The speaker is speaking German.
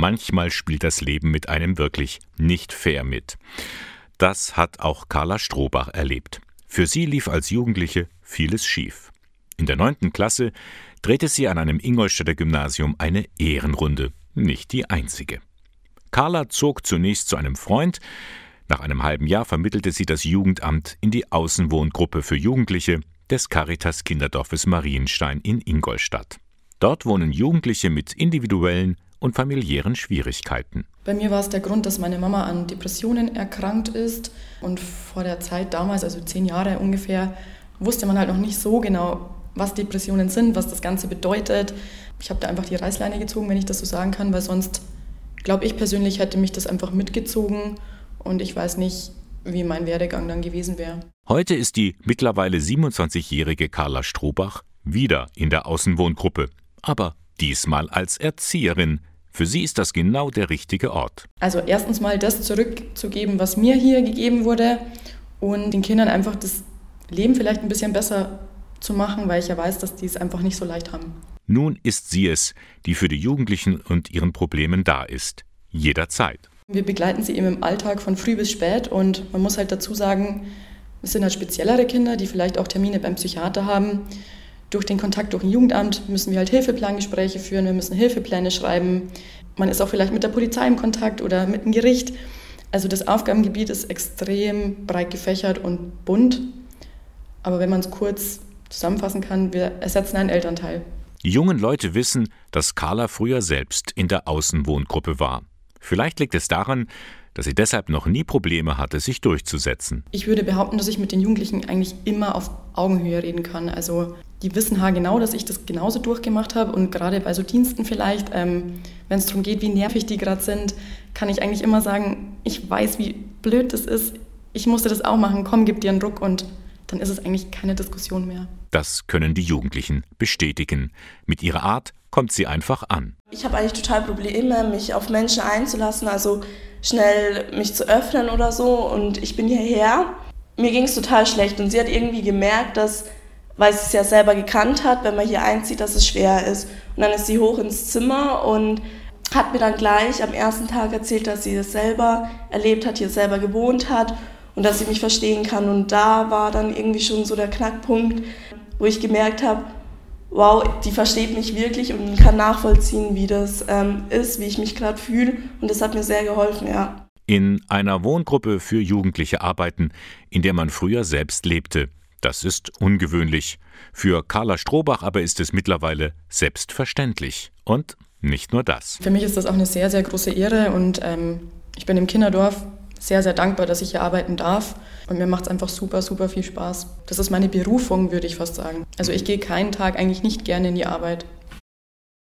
manchmal spielt das Leben mit einem wirklich nicht fair mit. Das hat auch Carla Strohbach erlebt. Für sie lief als Jugendliche vieles schief. In der neunten Klasse drehte sie an einem Ingolstädter Gymnasium eine Ehrenrunde, nicht die einzige. Carla zog zunächst zu einem Freund, nach einem halben Jahr vermittelte sie das Jugendamt in die Außenwohngruppe für Jugendliche des Caritas Kinderdorfes Marienstein in Ingolstadt. Dort wohnen Jugendliche mit individuellen und familiären Schwierigkeiten. Bei mir war es der Grund, dass meine Mama an Depressionen erkrankt ist. Und vor der Zeit damals, also zehn Jahre ungefähr, wusste man halt noch nicht so genau, was Depressionen sind, was das Ganze bedeutet. Ich habe da einfach die Reißleine gezogen, wenn ich das so sagen kann, weil sonst, glaube ich persönlich, hätte mich das einfach mitgezogen und ich weiß nicht, wie mein Werdegang dann gewesen wäre. Heute ist die mittlerweile 27-jährige Carla Strohbach wieder in der Außenwohngruppe, aber diesmal als Erzieherin. Für sie ist das genau der richtige Ort. Also erstens mal das zurückzugeben, was mir hier gegeben wurde und den Kindern einfach das Leben vielleicht ein bisschen besser zu machen, weil ich ja weiß, dass die es einfach nicht so leicht haben. Nun ist sie es, die für die Jugendlichen und ihren Problemen da ist. Jederzeit. Wir begleiten sie eben im Alltag von früh bis spät und man muss halt dazu sagen, es sind halt speziellere Kinder, die vielleicht auch Termine beim Psychiater haben. Durch den Kontakt durch ein Jugendamt müssen wir halt Hilfeplangespräche führen, wir müssen Hilfepläne schreiben. Man ist auch vielleicht mit der Polizei im Kontakt oder mit dem Gericht. Also das Aufgabengebiet ist extrem breit gefächert und bunt. Aber wenn man es kurz zusammenfassen kann, wir ersetzen einen Elternteil. Die jungen Leute wissen, dass Carla früher selbst in der Außenwohngruppe war. Vielleicht liegt es daran, dass sie deshalb noch nie Probleme hatte, sich durchzusetzen. Ich würde behaupten, dass ich mit den Jugendlichen eigentlich immer auf Augenhöhe reden kann. Also die wissen haargenau, dass ich das genauso durchgemacht habe und gerade bei so Diensten vielleicht, ähm, wenn es darum geht, wie nervig die gerade sind, kann ich eigentlich immer sagen, ich weiß, wie blöd das ist. Ich musste das auch machen. Komm, gib dir einen Ruck und dann ist es eigentlich keine Diskussion mehr. Das können die Jugendlichen bestätigen. Mit ihrer Art kommt sie einfach an. Ich habe eigentlich total Probleme, mich auf Menschen einzulassen, also schnell mich zu öffnen oder so. Und ich bin hierher. Mir ging es total schlecht und sie hat irgendwie gemerkt, dass, weil sie es ja selber gekannt hat, wenn man hier einzieht, dass es schwer ist. Und dann ist sie hoch ins Zimmer und hat mir dann gleich am ersten Tag erzählt, dass sie das selber erlebt hat, hier selber gewohnt hat und dass sie mich verstehen kann. Und da war dann irgendwie schon so der Knackpunkt, wo ich gemerkt habe, wow, die versteht mich wirklich und kann nachvollziehen, wie das ähm, ist, wie ich mich gerade fühle. Und das hat mir sehr geholfen, ja. In einer Wohngruppe für Jugendliche arbeiten, in der man früher selbst lebte. Das ist ungewöhnlich. Für Carla Strohbach aber ist es mittlerweile selbstverständlich. Und nicht nur das. Für mich ist das auch eine sehr, sehr große Ehre und ähm, ich bin im Kinderdorf sehr, sehr dankbar, dass ich hier arbeiten darf. Und mir macht es einfach super, super viel Spaß. Das ist meine Berufung, würde ich fast sagen. Also ich gehe keinen Tag eigentlich nicht gerne in die Arbeit.